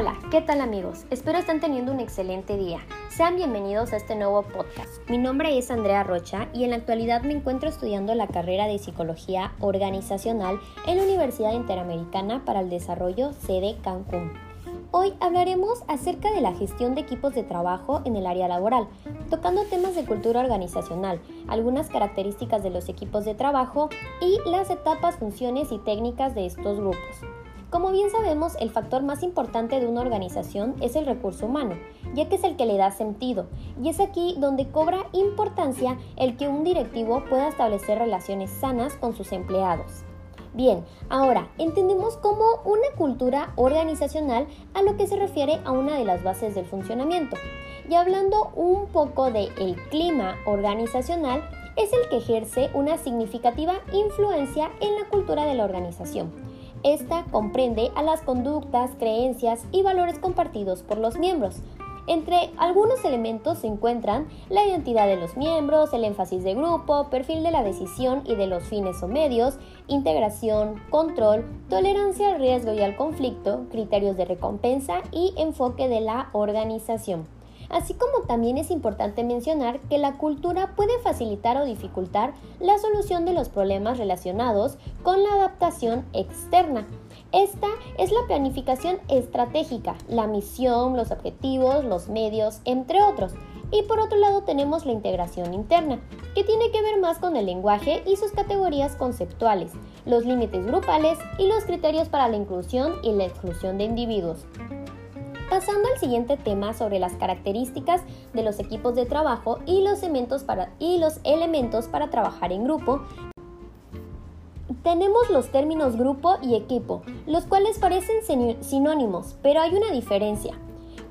Hola, ¿qué tal amigos? Espero estén teniendo un excelente día. Sean bienvenidos a este nuevo podcast. Mi nombre es Andrea Rocha y en la actualidad me encuentro estudiando la carrera de Psicología Organizacional en la Universidad Interamericana para el Desarrollo sede Cancún. Hoy hablaremos acerca de la gestión de equipos de trabajo en el área laboral, tocando temas de cultura organizacional, algunas características de los equipos de trabajo y las etapas, funciones y técnicas de estos grupos. Como bien sabemos, el factor más importante de una organización es el recurso humano, ya que es el que le da sentido, y es aquí donde cobra importancia el que un directivo pueda establecer relaciones sanas con sus empleados. Bien, ahora entendemos como una cultura organizacional a lo que se refiere a una de las bases del funcionamiento. Y hablando un poco del el clima organizacional, es el que ejerce una significativa influencia en la cultura de la organización esta comprende a las conductas, creencias y valores compartidos por los miembros. Entre algunos elementos se encuentran la identidad de los miembros, el énfasis de grupo, perfil de la decisión y de los fines o medios, integración, control, tolerancia al riesgo y al conflicto, criterios de recompensa y enfoque de la organización. Así como también es importante mencionar que la cultura puede facilitar o dificultar la solución de los problemas relacionados con la adaptación externa. Esta es la planificación estratégica, la misión, los objetivos, los medios, entre otros. Y por otro lado tenemos la integración interna, que tiene que ver más con el lenguaje y sus categorías conceptuales, los límites grupales y los criterios para la inclusión y la exclusión de individuos. Pasando al siguiente tema sobre las características de los equipos de trabajo y los, elementos para, trabajar en grupo, tenemos los términos grupo y equipo, los cuales parecen sinónimos, pero hay una diferencia,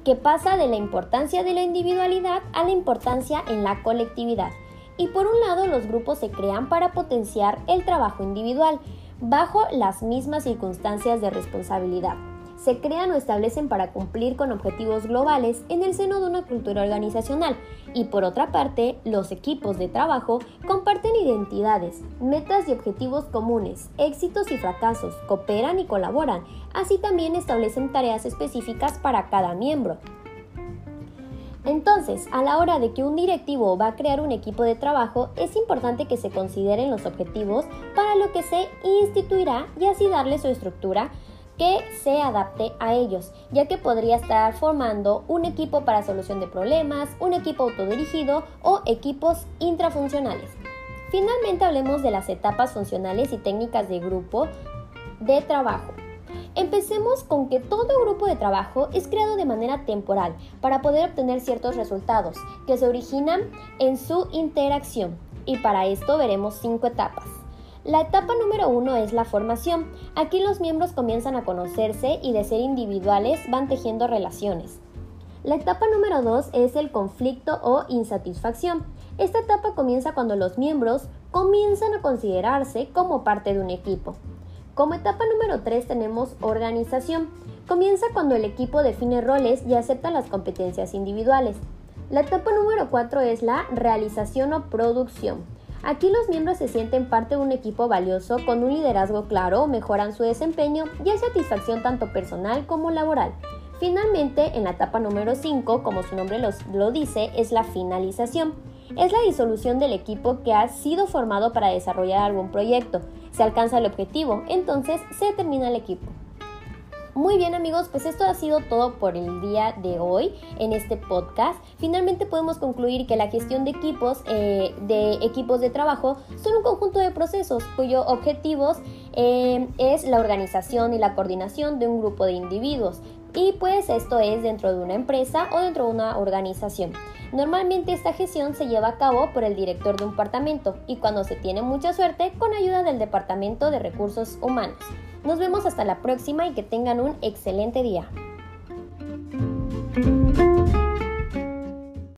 que pasa de la importancia de la individualidad a la importancia en la colectividad. Y por un lado, los grupos se crean para potenciar el trabajo individual, bajo las mismas circunstancias de responsabilidad se crean o establecen para cumplir con objetivos globales en el seno de una cultura organizacional y por otra parte, los equipos de trabajo comparten identidades, metas y objetivos comunes, éxitos y fracasos, cooperan y colaboran, así también establecen tareas específicas para cada miembro. Entonces, a la hora de que un directivo va a crear un equipo de trabajo, es importante que se consideren los objetivos para lo que se instituirá y así darle su estructura que se adapte a ellos, ya que podría estar formando un equipo para solución de problemas, un equipo autodirigido o equipos intrafuncionales. Finalmente hablemos de las etapas funcionales y técnicas de grupo de trabajo. Empecemos con que todo grupo de trabajo es creado de manera temporal para poder obtener ciertos resultados que se originan en su interacción y para esto veremos cinco etapas. La etapa número uno es la formación. Aquí los miembros comienzan a conocerse y de ser individuales van tejiendo relaciones. La etapa número dos es el conflicto o insatisfacción. Esta etapa comienza cuando los miembros comienzan a considerarse como parte de un equipo. Como etapa número 3 tenemos organización. Comienza cuando el equipo define roles y acepta las competencias individuales. La etapa número 4 es la realización o producción. Aquí los miembros se sienten parte de un equipo valioso con un liderazgo claro, mejoran su desempeño y hay satisfacción tanto personal como laboral. Finalmente, en la etapa número 5, como su nombre lo dice, es la finalización. Es la disolución del equipo que ha sido formado para desarrollar algún proyecto. Se alcanza el objetivo, entonces se termina el equipo. Muy bien amigos, pues esto ha sido todo por el día de hoy en este podcast. Finalmente podemos concluir que la gestión de equipos, eh, de equipos de trabajo, son un conjunto de procesos cuyos objetivos eh, es la organización y la coordinación de un grupo de individuos. Y pues esto es dentro de una empresa o dentro de una organización. Normalmente esta gestión se lleva a cabo por el director de un departamento y cuando se tiene mucha suerte con ayuda del Departamento de Recursos Humanos. Nos vemos hasta la próxima y que tengan un excelente día.